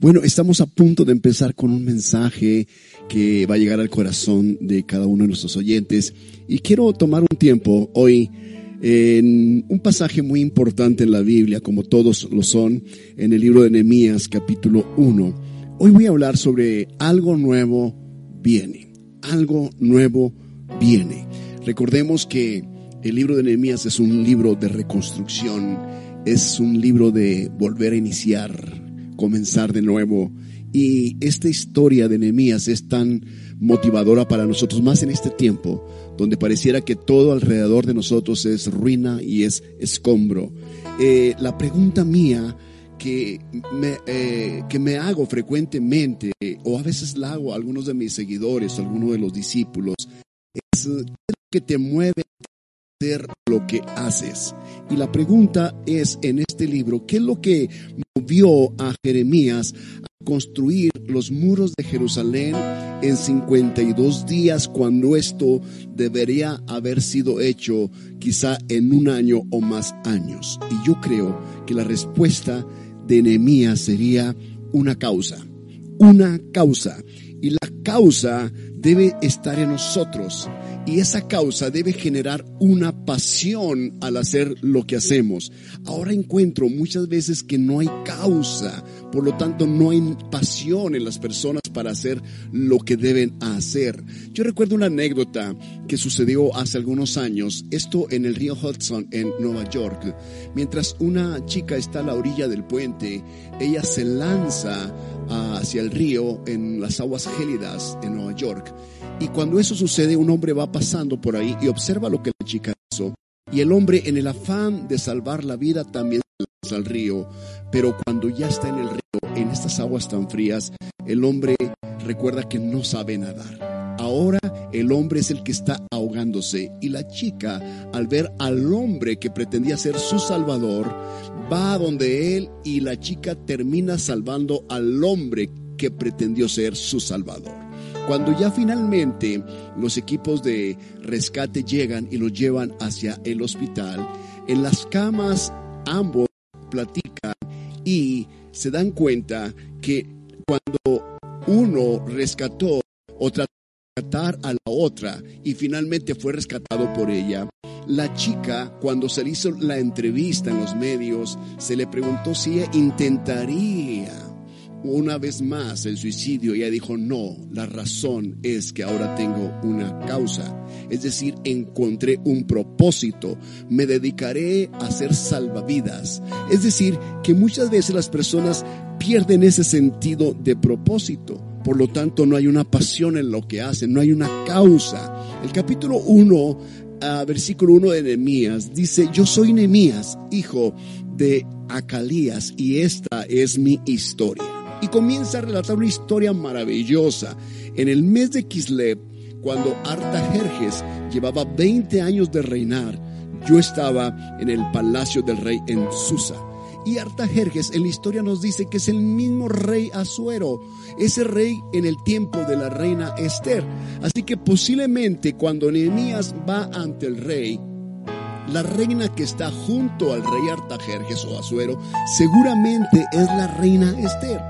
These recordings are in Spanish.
Bueno, estamos a punto de empezar con un mensaje que va a llegar al corazón de cada uno de nuestros oyentes y quiero tomar un tiempo hoy en un pasaje muy importante en la Biblia, como todos lo son, en el libro de Nehemías capítulo 1. Hoy voy a hablar sobre algo nuevo viene, algo nuevo viene. Recordemos que el libro de Nehemías es un libro de reconstrucción, es un libro de volver a iniciar, comenzar de nuevo. Y esta historia de Nehemías es tan motivadora para nosotros, más en este tiempo, donde pareciera que todo alrededor de nosotros es ruina y es escombro. Eh, la pregunta mía que me, eh, que me hago frecuentemente, o a veces la hago a algunos de mis seguidores, algunos de los discípulos, es ¿qué es lo que te mueve hacer lo que haces? Y la pregunta es en este libro, ¿qué es lo que movió a Jeremías a construir los muros de Jerusalén en 52 días cuando esto debería haber sido hecho quizá en un año o más años? Y yo creo que la respuesta de Nehemías sería una causa, una causa. Y la causa debe estar en nosotros y esa causa debe generar una pasión al hacer lo que hacemos. Ahora encuentro muchas veces que no hay causa, por lo tanto no hay pasión en las personas para hacer lo que deben hacer. Yo recuerdo una anécdota que sucedió hace algunos años, esto en el río Hudson en Nueva York. Mientras una chica está a la orilla del puente, ella se lanza hacia el río en las aguas gélidas en Nueva York y cuando eso sucede, un hombre va pasando por ahí y observa lo que la chica hizo. Y el hombre, en el afán de salvar la vida, también se al río. Pero cuando ya está en el río, en estas aguas tan frías, el hombre recuerda que no sabe nadar. Ahora el hombre es el que está ahogándose y la chica, al ver al hombre que pretendía ser su salvador, va a donde él y la chica termina salvando al hombre que pretendió ser su salvador. Cuando ya finalmente los equipos de rescate llegan y los llevan hacia el hospital, en las camas ambos platican y se dan cuenta que cuando uno rescató o trató de rescatar a la otra y finalmente fue rescatado por ella, la chica, cuando se le hizo la entrevista en los medios, se le preguntó si ella intentaría una vez más el suicidio, ella dijo, no, la razón es que ahora tengo una causa. Es decir, encontré un propósito, me dedicaré a ser salvavidas. Es decir, que muchas veces las personas pierden ese sentido de propósito. Por lo tanto, no hay una pasión en lo que hacen, no hay una causa. El capítulo 1, versículo 1 de Nehemías, dice, yo soy Nehemías, hijo de Acalías, y esta es mi historia y comienza a relatar una historia maravillosa. En el mes de Kislev, cuando Artajerjes llevaba 20 años de reinar, yo estaba en el palacio del rey en Susa. Y Artajerjes en la historia nos dice que es el mismo rey Asuero, ese rey en el tiempo de la reina Esther. Así que posiblemente cuando Nehemías va ante el rey, la reina que está junto al rey Artajerjes o Asuero seguramente es la reina Esther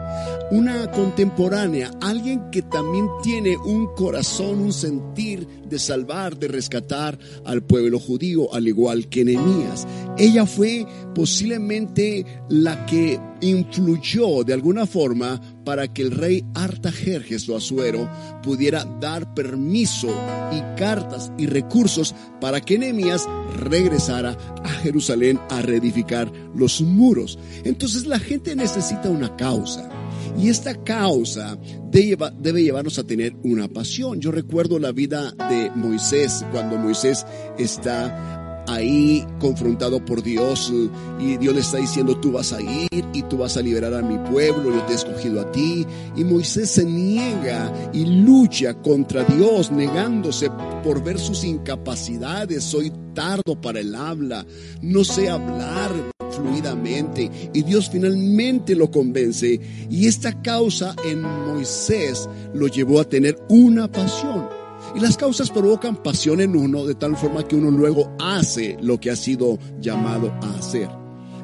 una contemporánea, alguien que también tiene un corazón, un sentir de salvar, de rescatar al pueblo judío, al igual que Nehemías. Ella fue posiblemente la que influyó de alguna forma para que el rey Artajerjes o Asuero pudiera dar permiso y cartas y recursos para que Nehemías regresara a Jerusalén a reedificar los muros. Entonces la gente necesita una causa. Y esta causa debe, llevarnos a tener una pasión. Yo recuerdo la vida de Moisés cuando Moisés está ahí confrontado por Dios y Dios le está diciendo, tú vas a ir y tú vas a liberar a mi pueblo, yo te he escogido a ti. Y Moisés se niega y lucha contra Dios, negándose por ver sus incapacidades. Soy tardo para el habla, no sé hablar fluidamente. Y Dios finalmente lo convence. Y esta causa en Moisés lo llevó a tener una pasión y las causas provocan pasión en uno de tal forma que uno luego hace lo que ha sido llamado a hacer.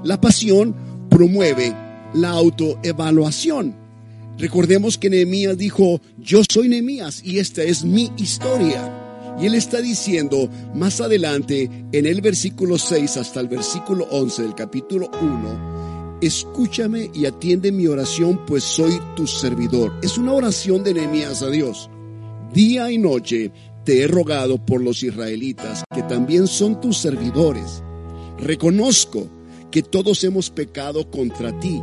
La pasión promueve la autoevaluación. Recordemos que Nehemías dijo, yo soy Nehemías y esta es mi historia. Y él está diciendo más adelante en el versículo 6 hasta el versículo 11 del capítulo 1, escúchame y atiende mi oración, pues soy tu servidor. Es una oración de Nehemías a Dios. Día y noche te he rogado por los israelitas, que también son tus servidores. Reconozco que todos hemos pecado contra ti.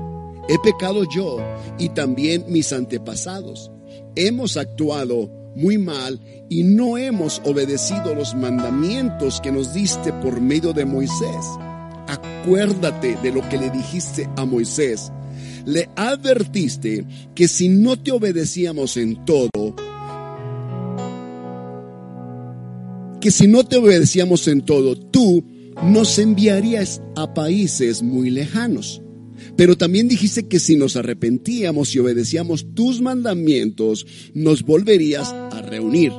He pecado yo y también mis antepasados. Hemos actuado muy mal y no hemos obedecido los mandamientos que nos diste por medio de Moisés. Acuérdate de lo que le dijiste a Moisés. Le advertiste que si no te obedecíamos en todo, que si no te obedecíamos en todo, tú nos enviarías a países muy lejanos. Pero también dijiste que si nos arrepentíamos y obedecíamos tus mandamientos, nos volverías a reunir.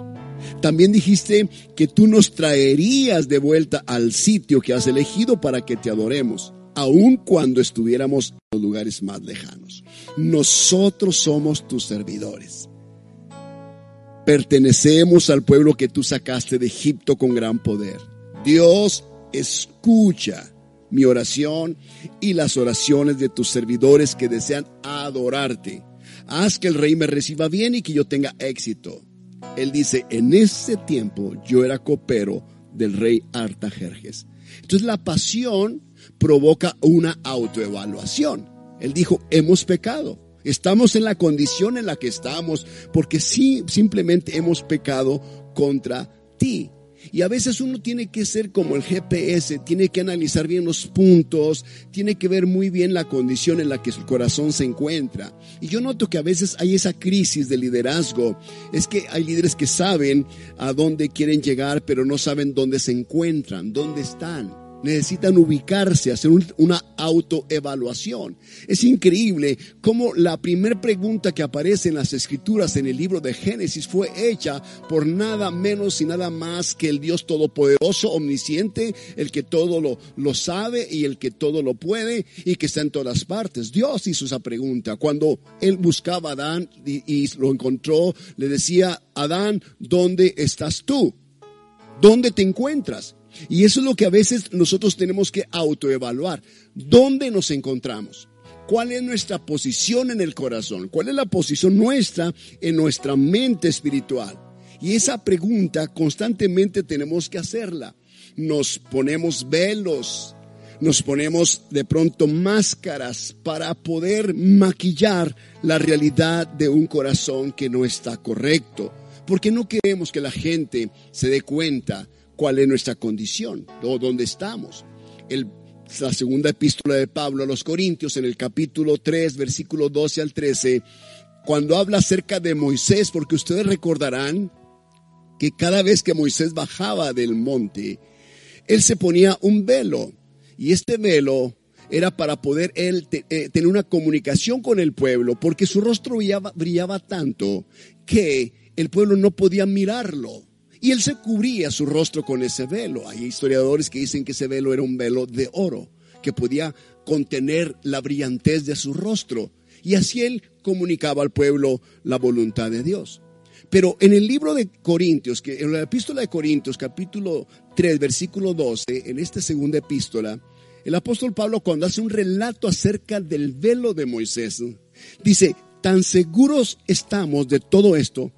También dijiste que tú nos traerías de vuelta al sitio que has elegido para que te adoremos, aun cuando estuviéramos en los lugares más lejanos. Nosotros somos tus servidores. Pertenecemos al pueblo que tú sacaste de Egipto con gran poder. Dios escucha mi oración y las oraciones de tus servidores que desean adorarte. Haz que el rey me reciba bien y que yo tenga éxito. Él dice, en ese tiempo yo era copero del rey Artajerjes. Entonces la pasión provoca una autoevaluación. Él dijo, hemos pecado. Estamos en la condición en la que estamos porque sí, simplemente hemos pecado contra ti. Y a veces uno tiene que ser como el GPS, tiene que analizar bien los puntos, tiene que ver muy bien la condición en la que su corazón se encuentra. Y yo noto que a veces hay esa crisis de liderazgo. Es que hay líderes que saben a dónde quieren llegar, pero no saben dónde se encuentran, dónde están necesitan ubicarse, hacer una autoevaluación. Es increíble cómo la primera pregunta que aparece en las escrituras en el libro de Génesis fue hecha por nada menos y nada más que el Dios Todopoderoso, omnisciente, el que todo lo, lo sabe y el que todo lo puede y que está en todas partes. Dios hizo esa pregunta. Cuando él buscaba a Adán y, y lo encontró, le decía, Adán, ¿dónde estás tú? ¿Dónde te encuentras? Y eso es lo que a veces nosotros tenemos que autoevaluar. ¿Dónde nos encontramos? ¿Cuál es nuestra posición en el corazón? ¿Cuál es la posición nuestra en nuestra mente espiritual? Y esa pregunta constantemente tenemos que hacerla. Nos ponemos velos, nos ponemos de pronto máscaras para poder maquillar la realidad de un corazón que no está correcto. Porque no queremos que la gente se dé cuenta cuál es nuestra condición o dónde estamos. El, la segunda epístola de Pablo a los Corintios en el capítulo 3, versículo 12 al 13, cuando habla acerca de Moisés, porque ustedes recordarán que cada vez que Moisés bajaba del monte, él se ponía un velo y este velo era para poder él eh, tener una comunicación con el pueblo, porque su rostro brillaba, brillaba tanto que el pueblo no podía mirarlo. Y él se cubría su rostro con ese velo. Hay historiadores que dicen que ese velo era un velo de oro, que podía contener la brillantez de su rostro. Y así él comunicaba al pueblo la voluntad de Dios. Pero en el libro de Corintios, que en la epístola de Corintios, capítulo 3, versículo 12, en esta segunda epístola, el apóstol Pablo cuando hace un relato acerca del velo de Moisés, dice, tan seguros estamos de todo esto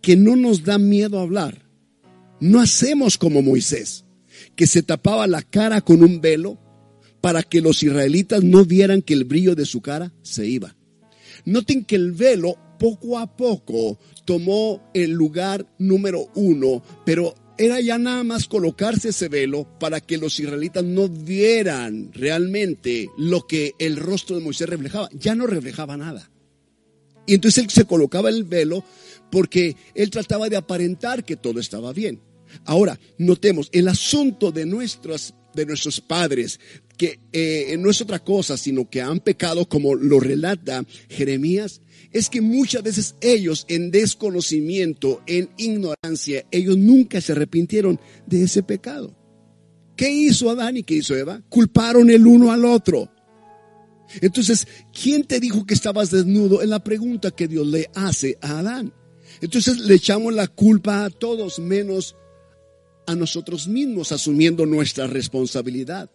que no nos da miedo hablar no hacemos como Moisés, que se tapaba la cara con un velo para que los israelitas no vieran que el brillo de su cara se iba. Noten que el velo poco a poco tomó el lugar número uno, pero era ya nada más colocarse ese velo para que los israelitas no vieran realmente lo que el rostro de Moisés reflejaba. Ya no reflejaba nada. Y entonces él se colocaba el velo porque él trataba de aparentar que todo estaba bien. Ahora, notemos, el asunto de, nuestros, de nuestros padres, que eh, no es otra cosa, sino que han pecado como lo relata Jeremías, es que muchas veces ellos en desconocimiento, en ignorancia, ellos nunca se arrepintieron de ese pecado. ¿Qué hizo Adán y qué hizo Eva? Culparon el uno al otro. Entonces, ¿quién te dijo que estabas desnudo? Es la pregunta que Dios le hace a Adán. Entonces le echamos la culpa a todos menos a nosotros mismos, asumiendo nuestra responsabilidad.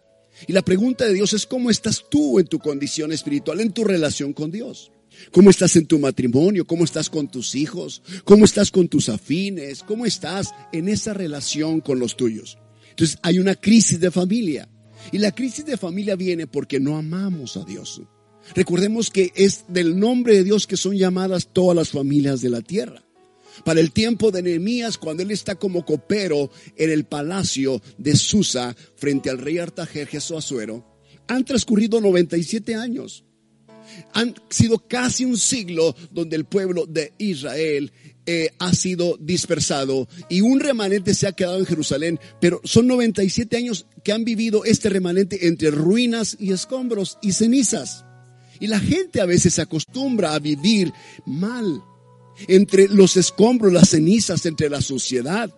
Y la pregunta de Dios es, ¿cómo estás tú en tu condición espiritual, en tu relación con Dios? ¿Cómo estás en tu matrimonio? ¿Cómo estás con tus hijos? ¿Cómo estás con tus afines? ¿Cómo estás en esa relación con los tuyos? Entonces hay una crisis de familia. Y la crisis de familia viene porque no amamos a Dios. Recordemos que es del nombre de Dios que son llamadas todas las familias de la tierra. Para el tiempo de Nehemías, cuando él está como copero en el palacio de Susa frente al rey Artajerjes Asuero, han transcurrido 97 años. Han sido casi un siglo donde el pueblo de Israel eh, ha sido dispersado y un remanente se ha quedado en Jerusalén, pero son 97 años que han vivido este remanente entre ruinas y escombros y cenizas. Y la gente a veces se acostumbra a vivir mal entre los escombros, las cenizas, entre la suciedad.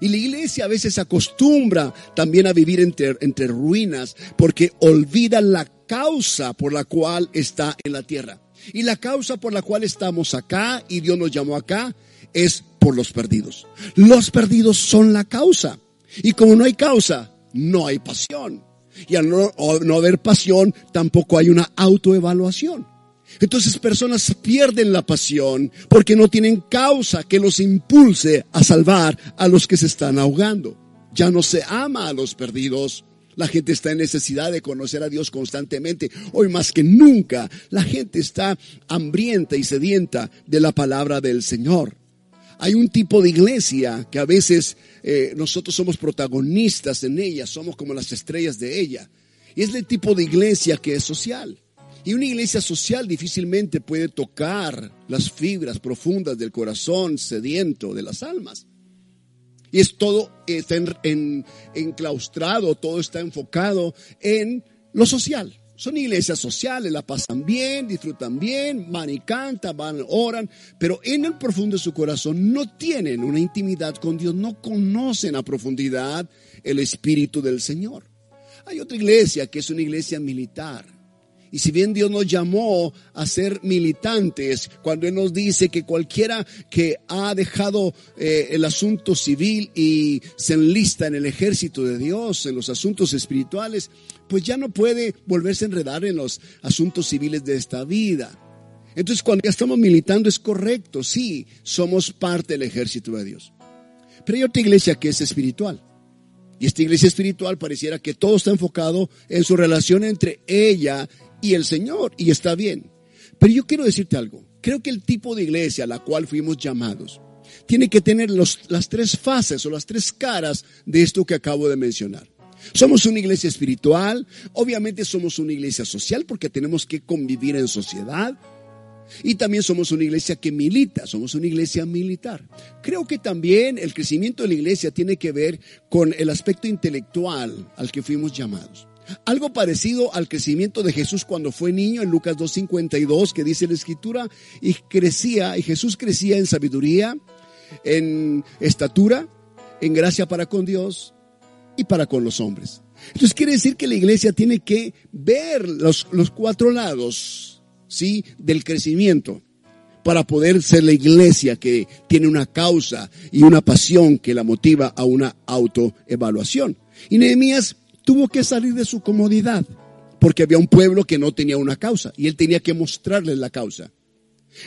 Y la iglesia a veces acostumbra también a vivir entre, entre ruinas porque olvida la causa por la cual está en la tierra. Y la causa por la cual estamos acá y Dios nos llamó acá es por los perdidos. Los perdidos son la causa. Y como no hay causa, no hay pasión. Y al no, no haber pasión, tampoco hay una autoevaluación. Entonces personas pierden la pasión porque no tienen causa que los impulse a salvar a los que se están ahogando. Ya no se ama a los perdidos. La gente está en necesidad de conocer a Dios constantemente. Hoy más que nunca, la gente está hambrienta y sedienta de la palabra del Señor. Hay un tipo de iglesia que a veces eh, nosotros somos protagonistas en ella, somos como las estrellas de ella. Y es el tipo de iglesia que es social. Y una iglesia social difícilmente puede tocar las fibras profundas del corazón sediento de las almas. Y es todo, está en, enclaustrado, todo está enfocado en lo social. Son iglesias sociales, la pasan bien, disfrutan bien, van y cantan, van, oran, pero en el profundo de su corazón no tienen una intimidad con Dios, no conocen a profundidad el Espíritu del Señor. Hay otra iglesia que es una iglesia militar y si bien Dios nos llamó a ser militantes, cuando Él nos dice que cualquiera que ha dejado eh, el asunto civil y se enlista en el ejército de Dios, en los asuntos espirituales, pues ya no puede volverse a enredar en los asuntos civiles de esta vida. Entonces cuando ya estamos militando es correcto, sí, somos parte del ejército de Dios. Pero hay otra iglesia que es espiritual. Y esta iglesia espiritual pareciera que todo está enfocado en su relación entre ella y el Señor, y está bien. Pero yo quiero decirte algo. Creo que el tipo de iglesia a la cual fuimos llamados tiene que tener las tres fases o las tres caras de esto que acabo de mencionar. Somos una iglesia espiritual, obviamente somos una iglesia social porque tenemos que convivir en sociedad. Y también somos una iglesia que milita, somos una iglesia militar. Creo que también el crecimiento de la iglesia tiene que ver con el aspecto intelectual al que fuimos llamados. Algo parecido al crecimiento de Jesús cuando fue niño en Lucas 2.52 que dice la escritura y crecía y Jesús crecía en sabiduría, en estatura, en gracia para con Dios y para con los hombres. Entonces quiere decir que la iglesia tiene que ver los, los cuatro lados, ¿sí? Del crecimiento para poder ser la iglesia que tiene una causa y una pasión que la motiva a una autoevaluación. Y Nehemías tuvo que salir de su comodidad porque había un pueblo que no tenía una causa y él tenía que mostrarles la causa.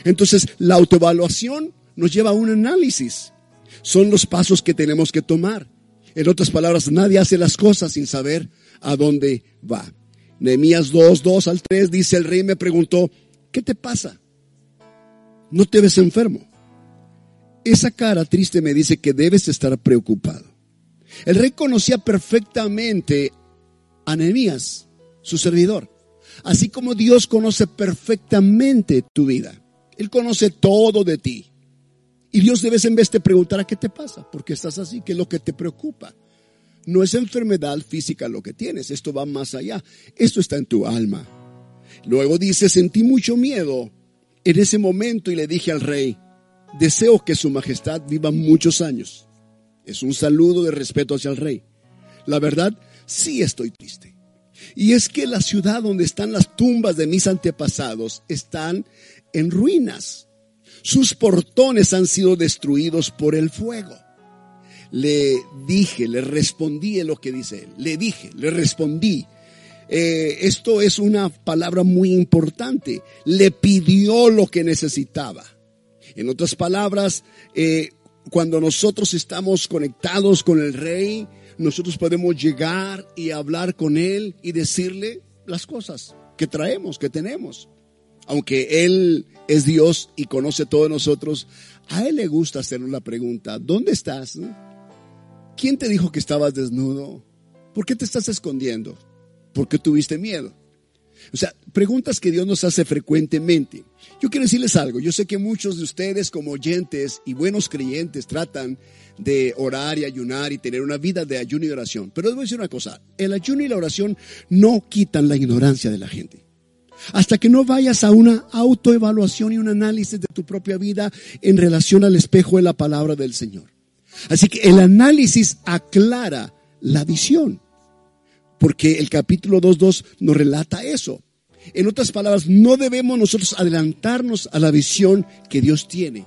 Entonces, la autoevaluación nos lleva a un análisis. Son los pasos que tenemos que tomar. En otras palabras, nadie hace las cosas sin saber a dónde va. Nehemías 2, 2 al 3 dice, el rey me preguntó, ¿qué te pasa? ¿No te ves enfermo? Esa cara triste me dice que debes estar preocupado. El rey conocía perfectamente a Nehemías, su servidor, así como Dios conoce perfectamente tu vida. Él conoce todo de ti. Y Dios de vez en vez te preguntará qué te pasa, por qué estás así, qué es lo que te preocupa. No es enfermedad física lo que tienes, esto va más allá. Esto está en tu alma. Luego dice, sentí mucho miedo en ese momento y le dije al rey, deseo que su majestad viva muchos años. Es un saludo de respeto hacia el rey. La verdad, sí estoy triste. Y es que la ciudad donde están las tumbas de mis antepasados están en ruinas. Sus portones han sido destruidos por el fuego. Le dije, le respondí en lo que dice él. Le dije, le respondí. Eh, esto es una palabra muy importante. Le pidió lo que necesitaba. En otras palabras, eh, cuando nosotros estamos conectados con el rey, nosotros podemos llegar y hablar con él y decirle las cosas que traemos, que tenemos. Aunque él es Dios y conoce todos nosotros, a él le gusta hacernos la pregunta, ¿dónde estás? ¿Quién te dijo que estabas desnudo? ¿Por qué te estás escondiendo? ¿Por qué tuviste miedo? O sea, preguntas que Dios nos hace frecuentemente. Yo quiero decirles algo. Yo sé que muchos de ustedes como oyentes y buenos creyentes tratan de orar y ayunar y tener una vida de ayuno y oración. Pero les voy a decir una cosa. El ayuno y la oración no quitan la ignorancia de la gente. Hasta que no vayas a una autoevaluación y un análisis de tu propia vida en relación al espejo de la palabra del Señor. Así que el análisis aclara la visión porque el capítulo 2.2 nos relata eso. En otras palabras, no debemos nosotros adelantarnos a la visión que Dios tiene.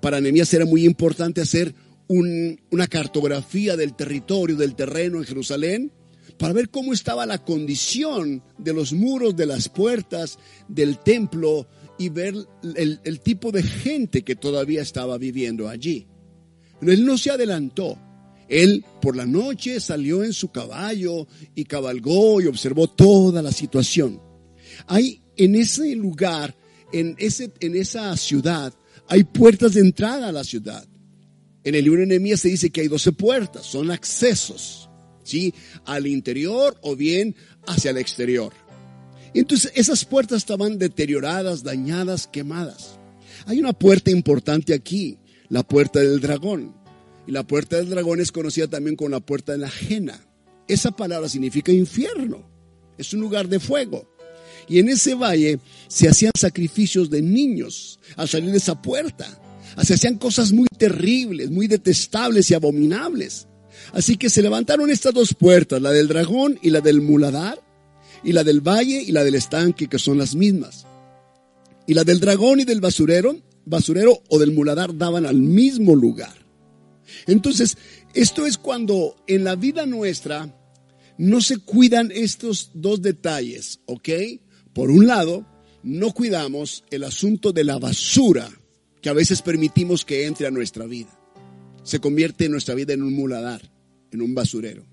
Para Nehemías era muy importante hacer una cartografía del territorio, del terreno en Jerusalén, para ver cómo estaba la condición de los muros, de las puertas, del templo y ver el, el tipo de gente que todavía estaba viviendo allí. Pero él no se adelantó. Él por la noche salió en su caballo y cabalgó y observó toda la situación. Hay en ese lugar, en, ese, en esa ciudad, hay puertas de entrada a la ciudad. En el libro de Nehemías se dice que hay 12 puertas, son accesos, ¿sí? Al interior o bien hacia el exterior. Entonces esas puertas estaban deterioradas, dañadas, quemadas. Hay una puerta importante aquí, la puerta del dragón. Y la puerta del dragón es conocida también como la puerta de la ajena. Esa palabra significa infierno. Es un lugar de fuego. Y en ese valle se hacían sacrificios de niños al salir de esa puerta. Se hacían cosas muy terribles, muy detestables y abominables. Así que se levantaron estas dos puertas, la del dragón y la del muladar, y la del valle y la del estanque, que son las mismas. Y la del dragón y del basurero, basurero o del muladar daban al mismo lugar. Entonces, esto es cuando en la vida nuestra no se cuidan estos dos detalles, ¿ok? Por un lado, no cuidamos el asunto de la basura que a veces permitimos que entre a nuestra vida. Se convierte en nuestra vida en un muladar, en un basurero.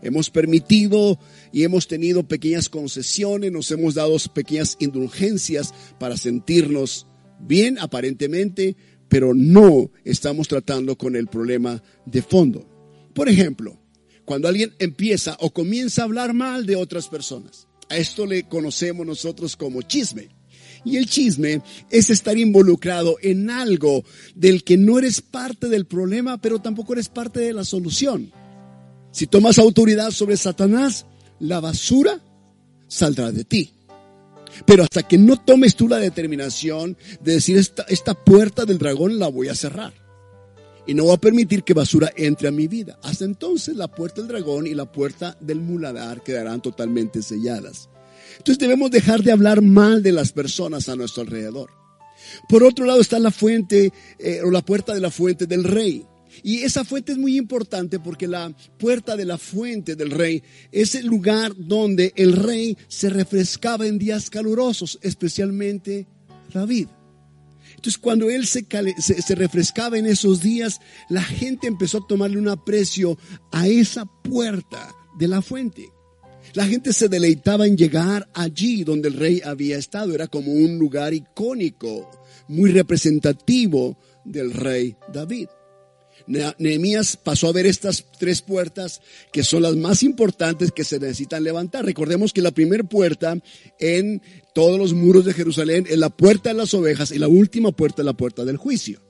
Hemos permitido y hemos tenido pequeñas concesiones, nos hemos dado pequeñas indulgencias para sentirnos bien aparentemente, pero no estamos tratando con el problema de fondo. Por ejemplo, cuando alguien empieza o comienza a hablar mal de otras personas, a esto le conocemos nosotros como chisme. Y el chisme es estar involucrado en algo del que no eres parte del problema, pero tampoco eres parte de la solución. Si tomas autoridad sobre Satanás, la basura saldrá de ti. Pero hasta que no tomes tú la determinación de decir esta, esta puerta del dragón la voy a cerrar. Y no voy a permitir que basura entre a mi vida. Hasta entonces la puerta del dragón y la puerta del muladar quedarán totalmente selladas. Entonces debemos dejar de hablar mal de las personas a nuestro alrededor. Por otro lado está la fuente eh, o la puerta de la fuente del rey. Y esa fuente es muy importante porque la puerta de la fuente del rey es el lugar donde el rey se refrescaba en días calurosos, especialmente David. Entonces cuando él se, se, refrescaba en esos días, la gente empezó a tomarle un aprecio a esa puerta de la fuente. La gente se deleitaba en llegar allí donde el rey había estado. Era como un lugar icónico, muy representativo del rey David. Nehemías pasó a ver estas tres puertas que son las más importantes que se necesitan levantar. Recordemos que la primera puerta en todos los muros de Jerusalén es la puerta de las ovejas y la última puerta es la puerta del juicio.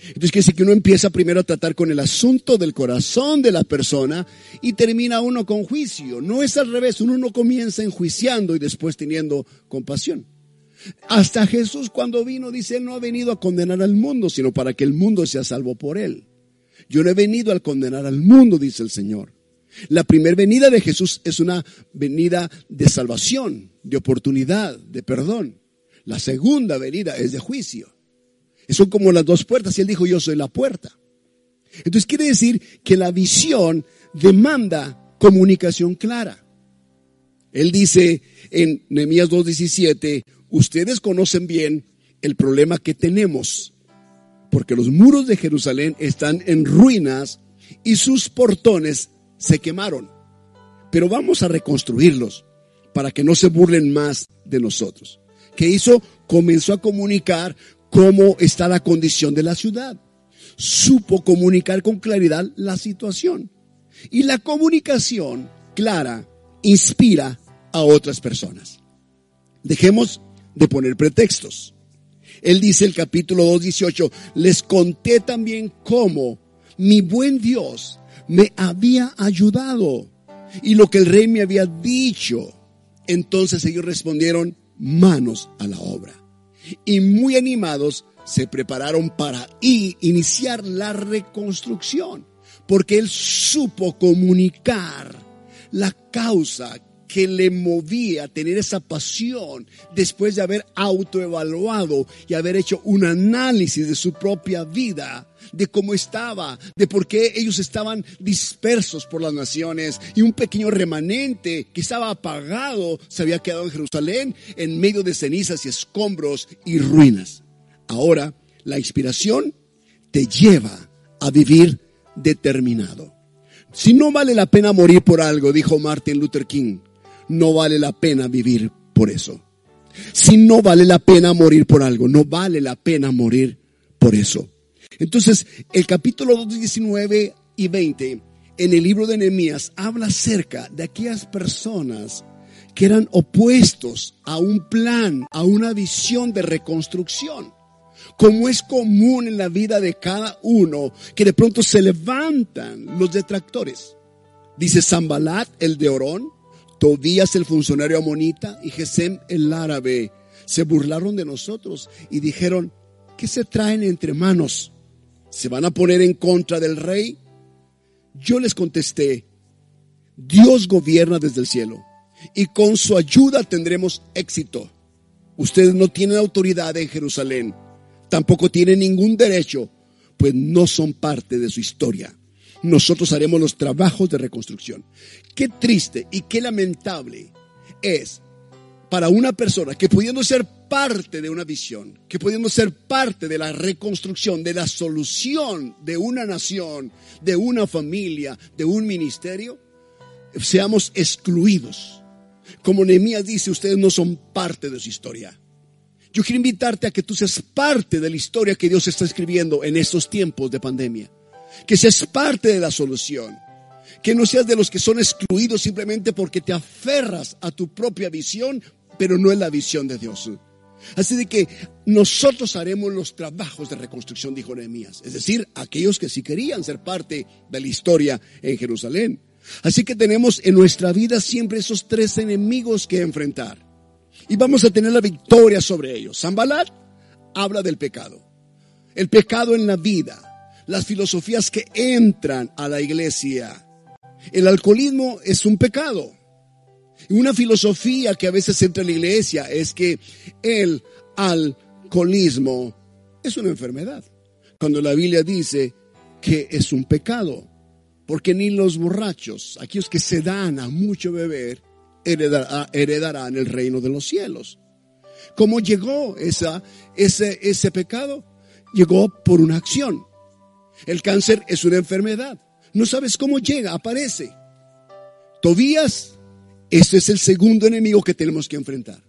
Entonces quiere decir que uno empieza primero a tratar con el asunto del corazón de la persona y termina uno con juicio. No es al revés, uno no comienza enjuiciando y después teniendo compasión. Hasta Jesús cuando vino dice, no ha venido a condenar al mundo, sino para que el mundo sea salvo por Él. Yo no he venido a condenar al mundo, dice el Señor. La primera venida de Jesús es una venida de salvación, de oportunidad, de perdón. La segunda venida es de juicio. Son como las dos puertas y él dijo, yo soy la puerta. Entonces quiere decir que la visión demanda comunicación clara. Él dice en Nehemías 2:17, ustedes conocen bien el problema que tenemos porque los muros de Jerusalén están en ruinas y sus portones se quemaron. Pero vamos a reconstruirlos para que no se burlen más de nosotros. ¿Qué hizo? Comenzó a comunicar cómo está la condición de la ciudad. Supo comunicar con claridad la situación. Y la comunicación clara inspira a otras personas. Dejemos de poner pretextos. Él dice el capítulo 2, les conté también cómo mi buen Dios me había ayudado y lo que el rey me había dicho. Entonces ellos respondieron, manos a la obra. Y muy animados se prepararon para iniciar la reconstrucción, porque él supo comunicar la causa que le movía a tener esa pasión después de haber autoevaluado y haber hecho un análisis de su propia vida, de cómo estaba, de por qué ellos estaban dispersos por las naciones y un pequeño remanente que estaba apagado se había quedado en Jerusalén en medio de cenizas y escombros y ruinas. Ahora, la inspiración te lleva a vivir determinado. Si no vale la pena morir por algo, dijo Martin Luther King, no vale la pena vivir por eso. Si no vale la pena morir por algo, no vale la pena morir por eso. Entonces, el capítulo 19 y 20 en el libro de Nehemías habla acerca de aquellas personas que eran opuestos a un plan, a una visión de reconstrucción. Como es común en la vida de cada uno, que de pronto se levantan los detractores. Dice Zambalat, el de Orón, Tobías el funcionario amonita y Gesem el árabe se burlaron de nosotros y dijeron, ¿qué se traen entre manos? ¿Se van a poner en contra del rey? Yo les contesté, Dios gobierna desde el cielo y con su ayuda tendremos éxito. Ustedes no tienen autoridad en Jerusalén, tampoco tienen ningún derecho, pues no son parte de su historia nosotros haremos los trabajos de reconstrucción. Qué triste y qué lamentable es para una persona que pudiendo ser parte de una visión, que pudiendo ser parte de la reconstrucción, de la solución de una nación, de una familia, de un ministerio, seamos excluidos. Como Nehemías dice, ustedes no son parte de su historia. Yo quiero invitarte a que tú seas parte de la historia que Dios está escribiendo en estos tiempos de pandemia que seas parte de la solución. Que no seas de los que son excluidos simplemente porque te aferras a tu propia visión, pero no es la visión de Dios. Así de que nosotros haremos los trabajos de reconstrucción, dijo Nehemías. Es decir, aquellos que sí querían ser parte de la historia en Jerusalén. Así que tenemos en nuestra vida siempre esos tres enemigos que enfrentar. Y vamos a tener la victoria sobre ellos. Zambalat habla del pecado. El pecado en la vida las filosofías que entran a la iglesia. El alcoholismo es un pecado. Y una filosofía que a veces entra en la iglesia es que el alcoholismo es una enfermedad. Cuando la Biblia dice que es un pecado. Porque ni los borrachos, aquellos que se dan a mucho beber, heredarán el reino de los cielos. ¿Cómo llegó esa, ese, ese pecado? Llegó por una acción. El cáncer es una enfermedad. No sabes cómo llega, aparece. Tobías, este es el segundo enemigo que tenemos que enfrentar.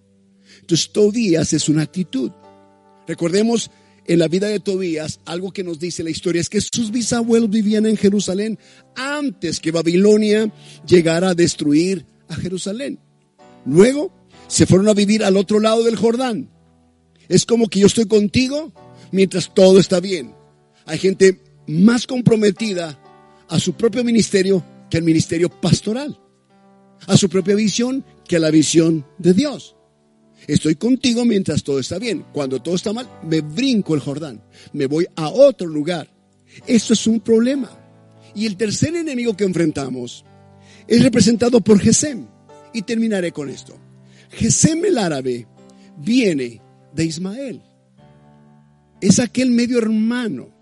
Entonces, Tobías es una actitud. Recordemos en la vida de Tobías, algo que nos dice la historia es que sus bisabuelos vivían en Jerusalén antes que Babilonia llegara a destruir a Jerusalén. Luego se fueron a vivir al otro lado del Jordán. Es como que yo estoy contigo mientras todo está bien. Hay gente más comprometida a su propio ministerio que al ministerio pastoral, a su propia visión que a la visión de Dios. Estoy contigo mientras todo está bien. Cuando todo está mal, me brinco el Jordán, me voy a otro lugar. Esto es un problema. Y el tercer enemigo que enfrentamos es representado por Gesem. Y terminaré con esto. Gesem el árabe viene de Ismael. Es aquel medio hermano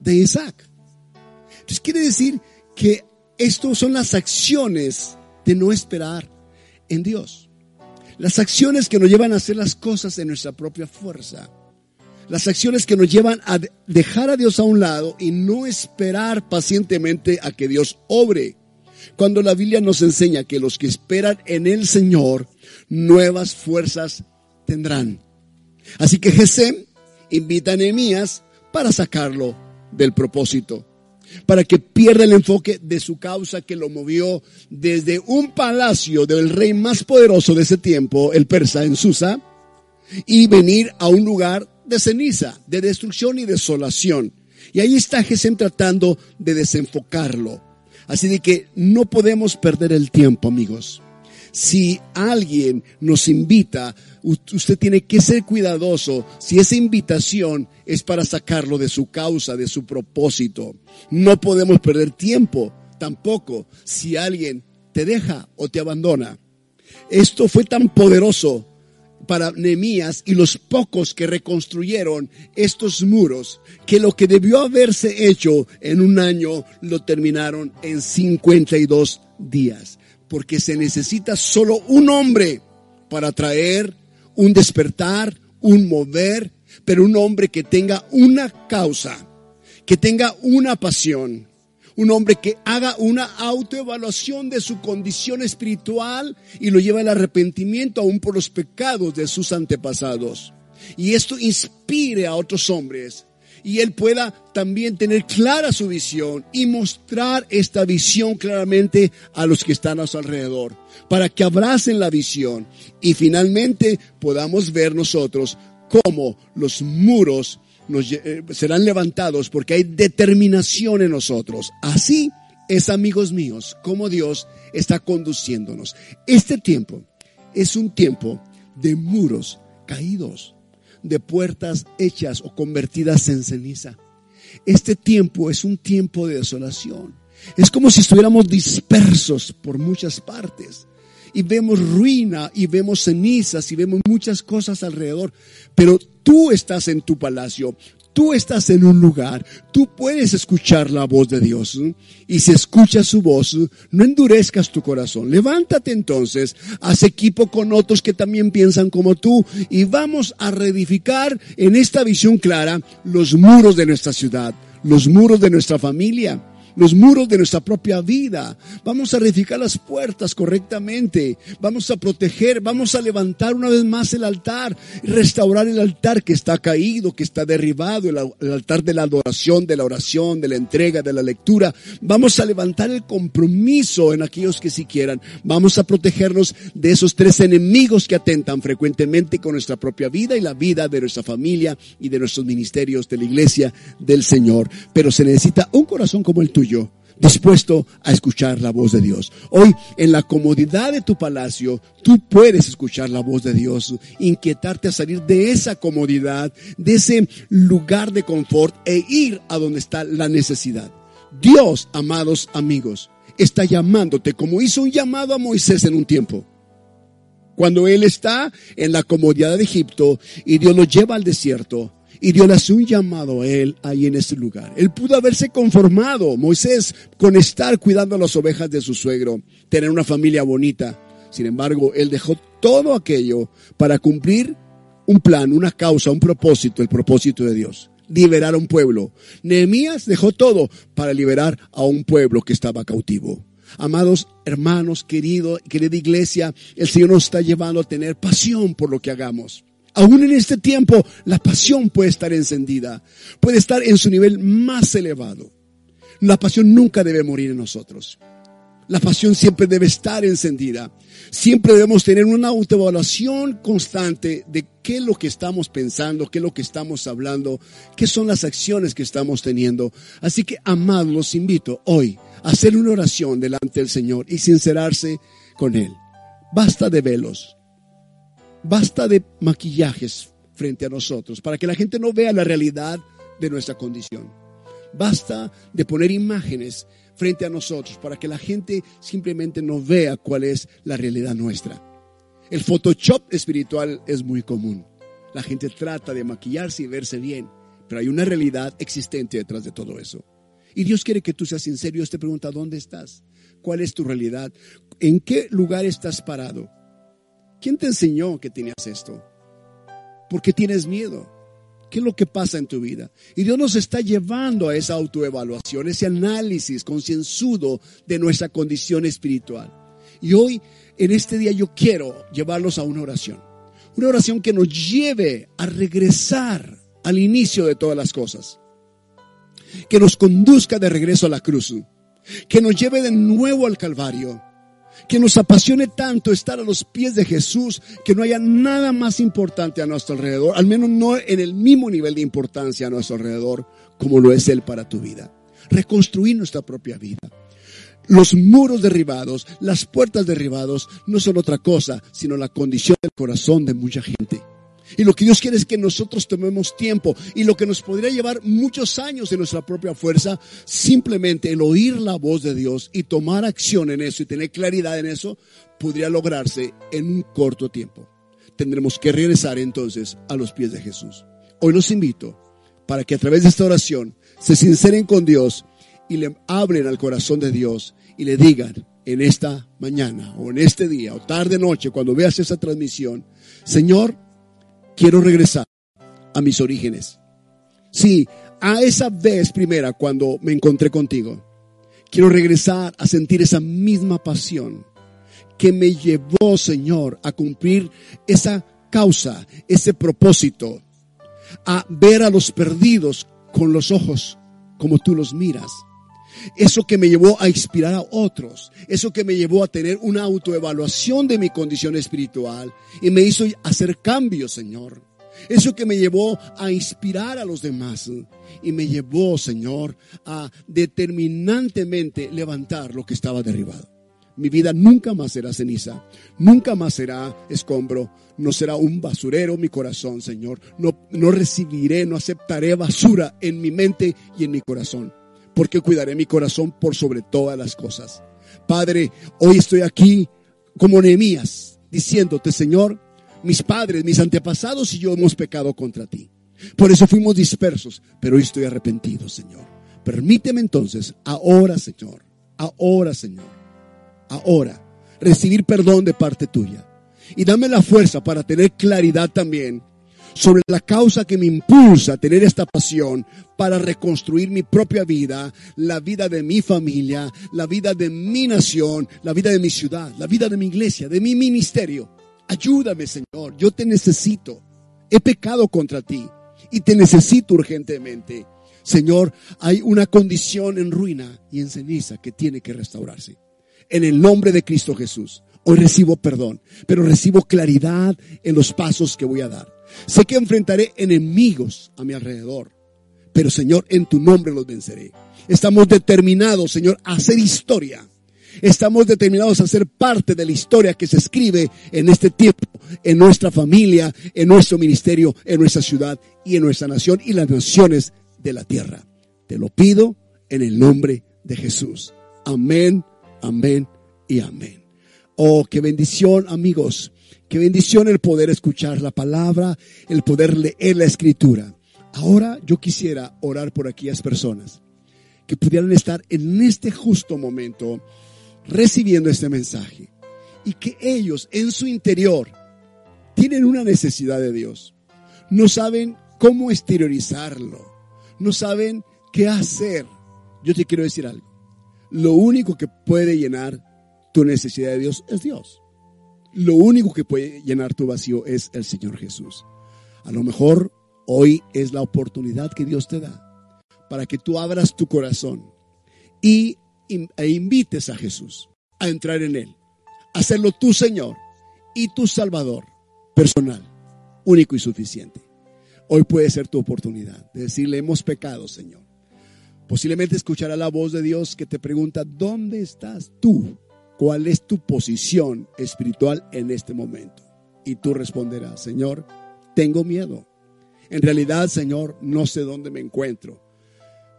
de Isaac. Entonces quiere decir que esto son las acciones de no esperar en Dios. Las acciones que nos llevan a hacer las cosas en nuestra propia fuerza. Las acciones que nos llevan a dejar a Dios a un lado y no esperar pacientemente a que Dios obre. Cuando la Biblia nos enseña que los que esperan en el Señor, nuevas fuerzas tendrán. Así que Gesem invita a Nehemías para sacarlo del propósito, para que pierda el enfoque de su causa que lo movió desde un palacio del rey más poderoso de ese tiempo, el persa en Susa, y venir a un lugar de ceniza, de destrucción y desolación. Y ahí está Gesem tratando de desenfocarlo. Así de que no podemos perder el tiempo, amigos. Si alguien nos invita, usted tiene que ser cuidadoso si esa invitación es para sacarlo de su causa, de su propósito. No podemos perder tiempo tampoco si alguien te deja o te abandona. Esto fue tan poderoso para Nehemías y los pocos que reconstruyeron estos muros, que lo que debió haberse hecho en un año lo terminaron en 52 días porque se necesita solo un hombre para traer un despertar, un mover, pero un hombre que tenga una causa, que tenga una pasión, un hombre que haga una autoevaluación de su condición espiritual y lo lleve al arrepentimiento aún por los pecados de sus antepasados. Y esto inspire a otros hombres y él pueda también tener clara su visión y mostrar esta visión claramente a los que están a su alrededor, para que abracen la visión y finalmente podamos ver nosotros cómo los muros nos, eh, serán levantados porque hay determinación en nosotros. Así es, amigos míos, como Dios está conduciéndonos. Este tiempo es un tiempo de muros caídos de puertas hechas o convertidas en ceniza. Este tiempo es un tiempo de desolación. Es como si estuviéramos dispersos por muchas partes. Y vemos ruina y vemos cenizas y vemos muchas cosas alrededor. Pero tú estás en tu palacio, tú estás en un lugar, tú puedes escuchar la voz de Dios. Y si escuchas su voz, no endurezcas tu corazón. Levántate entonces, haz equipo con otros que también piensan como tú y vamos a reedificar en esta visión clara los muros de nuestra ciudad, los muros de nuestra familia los muros de nuestra propia vida. Vamos a edificar las puertas correctamente. Vamos a proteger, vamos a levantar una vez más el altar, restaurar el altar que está caído, que está derribado, el, altar de la adoración, de la oración, de la entrega, de la lectura. Vamos a levantar el compromiso en aquellos que si quieran. Vamos a protegernos de esos tres enemigos que atentan frecuentemente con nuestra propia vida y la vida de nuestra familia y de nuestros ministerios de la iglesia del Señor. Pero se necesita un corazón como el tuyo dispuesto a escuchar la voz de Dios. Hoy, en la comodidad de tu palacio, tú puedes escuchar la voz de Dios, inquietarte a salir de esa comodidad, de ese lugar de confort e ir a donde está la necesidad. Dios, amados amigos, está llamándote como hizo un llamado a Moisés en un tiempo. Cuando él está en la comodidad de Egipto y Dios lo lleva al desierto, y Dios le hace un llamado a él ahí en ese lugar. Él pudo haberse conformado, Moisés, con estar cuidando las ovejas de su suegro, tener una familia bonita. Sin embargo, él dejó todo aquello para cumplir un plan, una causa, un propósito, el propósito de Dios. Liberar a un pueblo. Nehemías dejó todo para liberar a un pueblo que estaba cautivo. Amados hermanos, querido, querida iglesia, el Señor nos está llevando a tener pasión por lo que hagamos Aún en este tiempo, la pasión puede estar encendida, puede estar en su nivel más elevado. La pasión nunca debe morir en nosotros. La pasión siempre debe estar encendida. Siempre debemos tener una autoevaluación constante de qué es lo que estamos pensando, qué es lo que estamos hablando, qué son las acciones que estamos teniendo. Así que, amados, los invito hoy a hacer una oración delante del Señor y sincerarse con Él. Basta de velos, basta de maquillajes frente a nosotros para que la gente no vea la realidad de nuestra condición. Basta de poner imágenes frente a nosotros para que la gente simplemente no vea cuál es la realidad nuestra. El Photoshop espiritual es muy común. La gente trata de maquillarse y verse bien, pero hay una realidad existente detrás de todo eso. Y Dios quiere que tú seas sincero. Dios te pregunta, ¿dónde estás? ¿Cuál es tu realidad? ¿En qué lugar estás parado? ¿Quién te enseñó que tenías esto? ¿Por qué tienes miedo? ¿Qué es lo que pasa en tu vida? Y Dios nos está llevando a esa autoevaluación, ese análisis concienzudo de nuestra condición espiritual. Y hoy, en este día, yo quiero llevarlos a una oración. Una oración que nos lleve a regresar al inicio de todas las cosas. Que nos conduzca de regreso a la cruz. Que nos lleve de nuevo al Calvario que nos apasione tanto estar a los pies de Jesús, que no haya nada más importante a nuestro alrededor, al menos no en el mismo nivel de importancia a nuestro alrededor como lo es Él para tu vida. Reconstruir nuestra propia vida. Los muros derribados, las puertas derribados, no son otra cosa, sino la condición del corazón de mucha gente. Y lo que Dios quiere es que nosotros tomemos tiempo. Y lo que nos podría llevar muchos años de nuestra propia fuerza, simplemente el oír la voz de Dios y tomar acción en eso y tener claridad en eso, podría lograrse en un corto tiempo. Tendremos que regresar entonces a los pies de Jesús. Hoy los invito para que a través de esta oración se sinceren con Dios y le abren al corazón de Dios y le digan en esta mañana o en este día o tarde noche cuando veas esa transmisión, Señor, quiero regresar a mis orígenes. Sí, a esa vez primera cuando me encontré contigo. Quiero regresar a sentir esa misma pasión que me llevó, Señor, a cumplir esa causa, ese propósito, a ver a los perdidos con los ojos como tú los miras. Eso que me llevó a inspirar a otros, eso que me llevó a tener una autoevaluación de mi condición espiritual y me hizo hacer cambios, Señor. Eso que me llevó a inspirar a los demás y me llevó, Señor, a determinantemente levantar lo que estaba derribado. Mi vida nunca más será ceniza, nunca más será escombro, no será un basurero mi corazón, Señor. No, no recibiré, no aceptaré basura en mi mente y en mi corazón porque cuidaré mi corazón por sobre todas las cosas. Padre, hoy estoy aquí como Nehemías, diciéndote, Señor, mis padres, mis antepasados y yo hemos pecado contra ti. Por eso fuimos dispersos, pero hoy estoy arrepentido, Señor. Permíteme entonces, ahora, Señor, ahora, Señor, ahora, recibir perdón de parte tuya. Y dame la fuerza para tener claridad también sobre la causa que me impulsa a tener esta pasión para reconstruir mi propia vida, la vida de mi familia, la vida de mi nación, la vida de mi ciudad, la vida de mi iglesia, de mi ministerio. Ayúdame, Señor, yo te necesito. He pecado contra ti y te necesito urgentemente. Señor, hay una condición en ruina y en ceniza que tiene que restaurarse. En el nombre de Cristo Jesús, hoy recibo perdón, pero recibo claridad en los pasos que voy a dar. Sé que enfrentaré enemigos a mi alrededor, pero Señor, en tu nombre los venceré. Estamos determinados, Señor, a hacer historia. Estamos determinados a ser parte de la historia que se escribe en este tiempo, en nuestra familia, en nuestro ministerio, en nuestra ciudad y en nuestra nación y las naciones de la tierra. Te lo pido en el nombre de Jesús. Amén, amén y amén. Oh, qué bendición, amigos. Qué bendición el poder escuchar la palabra, el poder leer la escritura. Ahora yo quisiera orar por aquellas personas que pudieran estar en este justo momento recibiendo este mensaje y que ellos en su interior tienen una necesidad de Dios. No saben cómo exteriorizarlo. No saben qué hacer. Yo te quiero decir algo. Lo único que puede llenar tu necesidad de Dios es Dios. Lo único que puede llenar tu vacío es el Señor Jesús. A lo mejor hoy es la oportunidad que Dios te da para que tú abras tu corazón y e invites a Jesús a entrar en él, a hacerlo tu Señor y tu Salvador personal, único y suficiente. Hoy puede ser tu oportunidad de decirle, hemos pecado, Señor. Posiblemente escuchará la voz de Dios que te pregunta, ¿dónde estás tú? ¿Cuál es tu posición espiritual en este momento? Y tú responderás, Señor, tengo miedo. En realidad, Señor, no sé dónde me encuentro.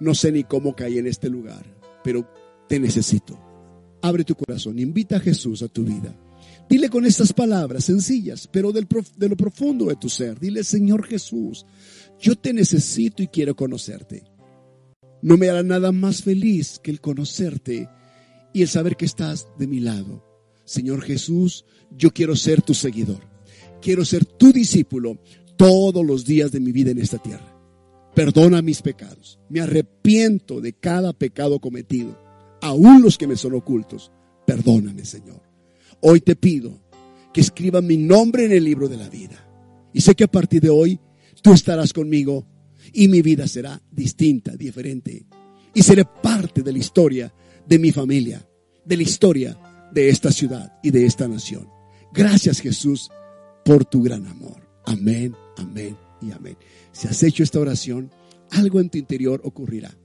No sé ni cómo caí en este lugar, pero te necesito. Abre tu corazón, invita a Jesús a tu vida. Dile con estas palabras sencillas, pero del, de lo profundo de tu ser. Dile, Señor Jesús, yo te necesito y quiero conocerte. No me hará nada más feliz que el conocerte y el saber que estás de mi lado. Señor Jesús, yo quiero ser tu seguidor. Quiero ser tu discípulo todos los días de mi vida en esta tierra perdona mis pecados. Me arrepiento de cada pecado cometido, aún los que me son ocultos. Perdóname, Señor. Hoy te pido que escriba mi nombre en el libro de la vida. Y sé que a partir de hoy tú estarás conmigo y mi vida será distinta, diferente. Y seré parte de la historia de mi familia, de la historia de esta ciudad y de esta nación. Gracias Jesús por tu gran amor. Amén, amén y amén. Si has hecho esta oración, algo en tu interior ocurrirá.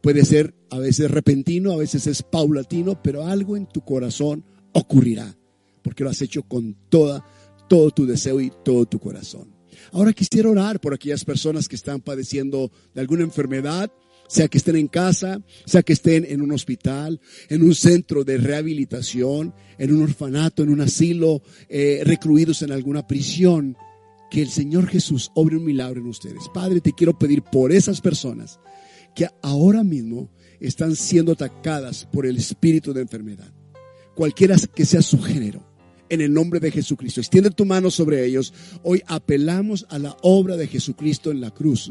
Puede ser a veces repentino, a veces es paulatino, pero algo en tu corazón ocurrirá, porque lo has hecho con toda, todo tu deseo y todo tu corazón. Ahora quisiera orar por aquellas personas que están padeciendo de alguna enfermedad, sea que estén en casa, sea que estén en un hospital, en un centro de rehabilitación, en un orfanato, en un asilo, eh, recluidos en alguna prisión que el Señor Jesús obre un milagro en ustedes. Padre, te quiero pedir por esas personas que ahora mismo están siendo atacadas por el espíritu de enfermedad, cualquiera que sea su género, en el nombre de Jesucristo. Extiende tu mano sobre ellos. Hoy apelamos a la obra de Jesucristo en la cruz,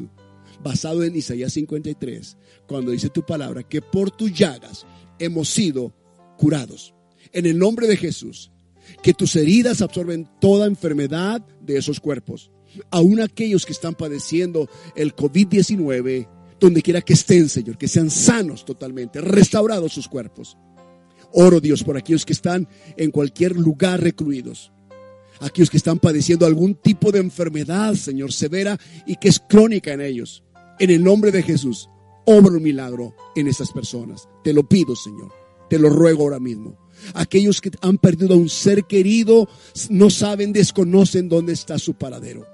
basado en Isaías 53, cuando dice tu palabra, que por tus llagas hemos sido curados. En el nombre de Jesús, que tus heridas absorben toda enfermedad de esos cuerpos. Aún aquellos que están padeciendo el COVID-19, donde quiera que estén, Señor, que sean sanos totalmente, restaurados sus cuerpos. Oro Dios por aquellos que están en cualquier lugar recluidos. Aquellos que están padeciendo algún tipo de enfermedad, Señor, severa y que es crónica en ellos. En el nombre de Jesús, obra un milagro en esas personas. Te lo pido, Señor. Te lo ruego ahora mismo. Aquellos que han perdido a un ser querido no saben, desconocen dónde está su paradero.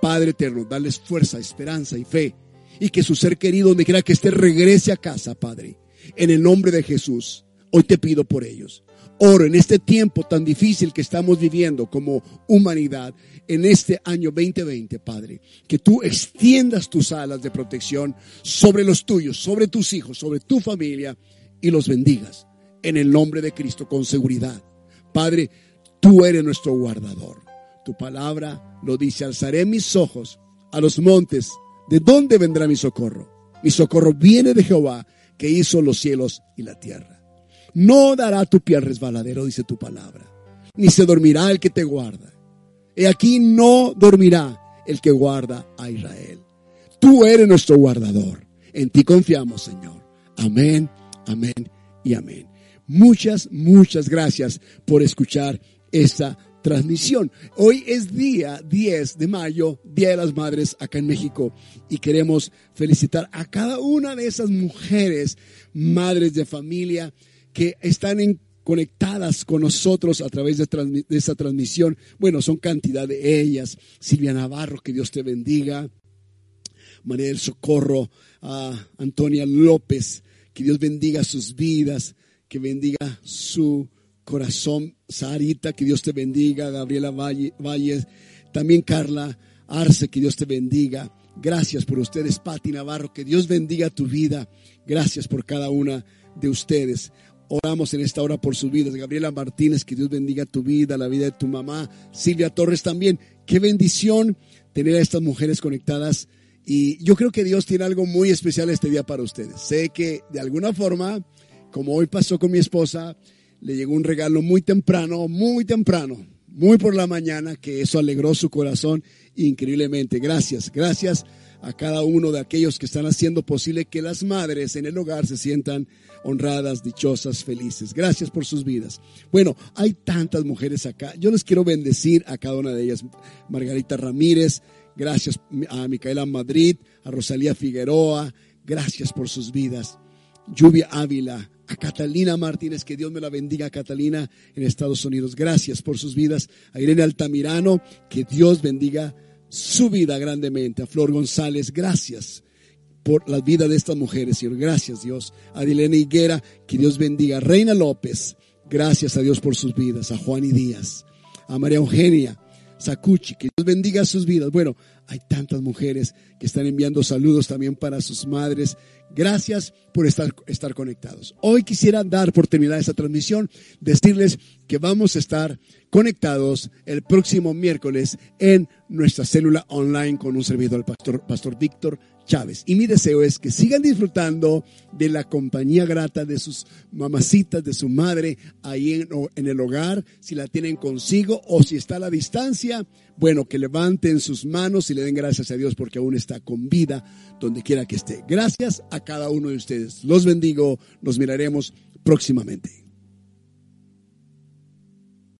Padre eterno, dales fuerza, esperanza y fe. Y que su ser querido, donde quiera que esté, regrese a casa, Padre. En el nombre de Jesús, hoy te pido por ellos. Oro en este tiempo tan difícil que estamos viviendo como humanidad, en este año 2020, Padre, que tú extiendas tus alas de protección sobre los tuyos, sobre tus hijos, sobre tu familia y los bendigas en el nombre de Cristo con seguridad. Padre, tú eres nuestro guardador. Tu palabra lo dice, alzaré mis ojos a los montes. ¿De dónde vendrá mi socorro? Mi socorro viene de Jehová, que hizo los cielos y la tierra. No dará tu pie al resbaladero, dice tu palabra, ni se dormirá el que te guarda. He aquí no dormirá el que guarda a Israel. Tú eres nuestro guardador. En ti confiamos, Señor. Amén, amén y amén. Muchas, muchas gracias por escuchar esta transmisión. Hoy es día 10 de mayo, Día de las Madres acá en México y queremos felicitar a cada una de esas mujeres, madres de familia que están conectadas con nosotros a través de, de esta transmisión. Bueno, son cantidad de ellas. Silvia Navarro, que Dios te bendiga. María del Socorro, a Antonia López, que Dios bendiga sus vidas que bendiga su corazón. Sarita, que Dios te bendiga. Gabriela Valles, también Carla Arce, que Dios te bendiga. Gracias por ustedes, Pati Navarro, que Dios bendiga tu vida. Gracias por cada una de ustedes. Oramos en esta hora por sus vidas. Gabriela Martínez, que Dios bendiga tu vida, la vida de tu mamá. Silvia Torres también. Qué bendición tener a estas mujeres conectadas. Y yo creo que Dios tiene algo muy especial este día para ustedes. Sé que de alguna forma como hoy pasó con mi esposa, le llegó un regalo muy temprano, muy temprano, muy por la mañana, que eso alegró su corazón increíblemente. Gracias, gracias a cada uno de aquellos que están haciendo posible que las madres en el hogar se sientan honradas, dichosas, felices. Gracias por sus vidas. Bueno, hay tantas mujeres acá. Yo les quiero bendecir a cada una de ellas. Margarita Ramírez, gracias a Micaela Madrid, a Rosalía Figueroa, gracias por sus vidas. Lluvia Ávila, a Catalina Martínez, que Dios me la bendiga, Catalina, en Estados Unidos. Gracias por sus vidas. A Irene Altamirano, que Dios bendiga su vida grandemente. A Flor González, gracias por la vida de estas mujeres, Señor. Gracias, Dios. A Dilena Higuera, que Dios bendiga. Reina López, gracias a Dios por sus vidas. A Juan y Díaz. A María Eugenia Sacuchi, que Dios bendiga sus vidas. Bueno, hay tantas mujeres que están enviando saludos también para sus madres. Gracias por estar, estar conectados. Hoy quisiera dar por terminada esta transmisión, decirles que vamos a estar conectados el próximo miércoles en nuestra célula online con un servidor, el pastor, pastor Víctor Chávez. Y mi deseo es que sigan disfrutando de la compañía grata de sus mamacitas, de su madre, ahí en, en, el hogar, si la tienen consigo o si está a la distancia. Bueno, que levanten sus manos y le den gracias a Dios porque aún está con vida donde quiera que esté. Gracias a cada uno de ustedes. Los bendigo. Nos miraremos próximamente.